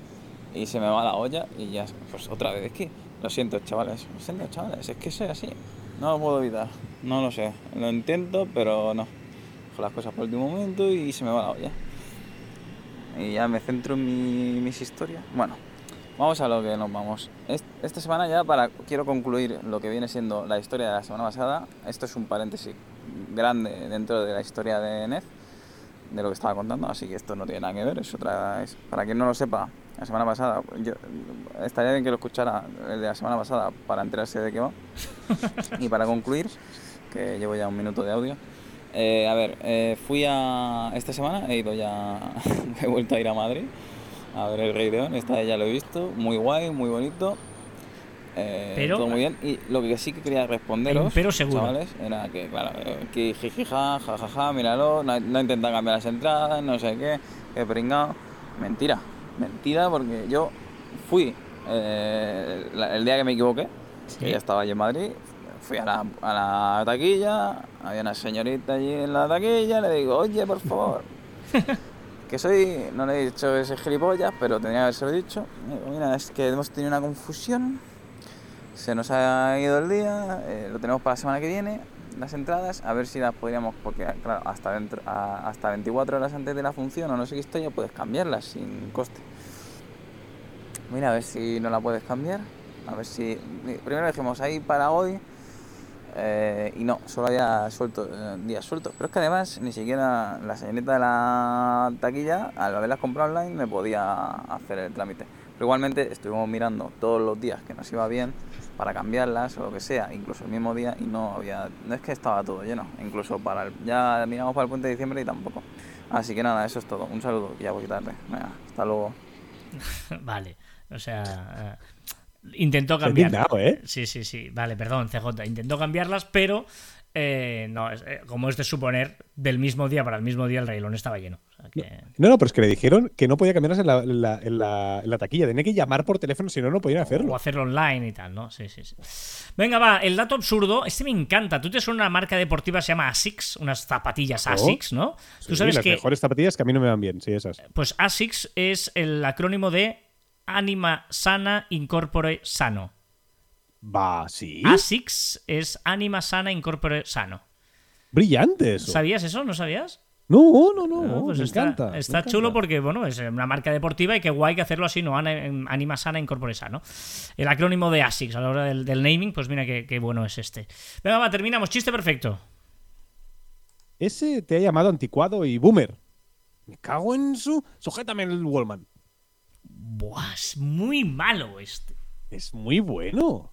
y se me va la olla y ya, pues otra vez. Es que, lo siento, chavales, lo siento, chavales, es que soy así. No lo puedo evitar, no lo sé. Lo intento, pero no. Dejo las cosas por último momento y se me va la olla. Y ya me centro en mi- mis historias. Bueno, vamos a lo que nos vamos. Es- Esta semana ya para quiero concluir lo que viene siendo la historia de la semana pasada. Esto es un paréntesis grande dentro de la historia de Ned, de lo que estaba contando, así que esto no tiene nada que ver. Es otra, es- para quien no lo sepa, la semana pasada, yo, estaría bien que lo escuchara el de la semana pasada para enterarse de qué va. [laughs] y para concluir, que llevo ya un minuto de audio. eh, a ver, eh, fui a. Esta semana he ido ya. [laughs] he vuelto a ir a Madrid a ver el Rey León. Esta ya lo he visto. Muy guay, muy bonito. Eh, Pero- todo muy bien. Y lo que sí que quería responderos, pero seguro. chavales, era que, claro, que jijija, jajaja, míralo, no, no intentan cambiar las entradas, no sé qué, que pringado. Mentira, mentira, porque yo fui eh, la- el día que me equivoqué, Sí. que ya estaba allí en Madrid, fui a la, a la taquilla, había una señorita allí en la taquilla, le digo, oye, por favor, [laughs] que soy, no le he dicho ese gilipollas, pero tenía que haberse dicho. Le digo, Mira, es que hemos tenido una confusión, se nos ha ido el día, eh, lo tenemos para la semana que viene, las entradas, a ver si las podríamos, porque claro, hasta, dentro, a- hasta 24 horas antes de la función o no sé qué historia, puedes cambiarlas sin coste. Mira, a ver si no la puedes cambiar. A ver si. Primero dijimos ahí para hoy. eh, y no, solo había suelto, eh, días sueltos. Pero es que además ni siquiera la señorita de la taquilla, al haberlas comprado online, me podía hacer el trámite. Pero igualmente estuvimos mirando todos los días que nos iba bien para cambiarlas o lo que sea, incluso el mismo día, y no había. No es que estaba todo lleno, incluso para el, ya miramos para el puente de diciembre y tampoco. Así que nada, eso es todo. Un saludo, que ya voy tarde. Venga, hasta luego. [laughs] vale, o sea, eh, intentó Se ha cambiar. indignado, ¿eh? Sí, sí, sí, vale, perdón, CJ, intentó cambiarlas, pero eh, no, es- eh, como es de suponer, del mismo día para el mismo día el Rey León estaba lleno. O sea que- No, no, pero es que le dijeron que no podía cambiarlas en la, en la, en la- en la taquilla. Tenía que llamar por teléfono, si no, no podían O hacerlo. hacerlo online y tal, ¿no? Sí, sí, sí. Venga, va, el dato absurdo, este me encanta. Tú te suena una marca deportiva, se llama ASICS, unas zapatillas Oh. ASICS, ¿no? Sí, Tú sabes las que mejores zapatillas que a mí no me van bien, sí, esas. pues ASICS es el acrónimo de Anima Sana Incorpore Sano. Va, sí. ASICS es Anima Sana Incorpore Sano. Brillante eso. ¿Sabías eso? ¿No sabías? No, no, no. Ah, pues me está, encanta. me está encanta. chulo porque, bueno, es una marca deportiva y qué guay que hacerlo así, ¿no? Anima sana, incorpore sano. El acrónimo de ASICS a la hora del, del naming, pues mira qué, qué bueno es este. Venga, va, terminamos. Chiste perfecto. Ese te ha llamado anticuado y boomer. Me cago en su. Sujétame el Wallman. Buah, es muy malo este. Es muy bueno.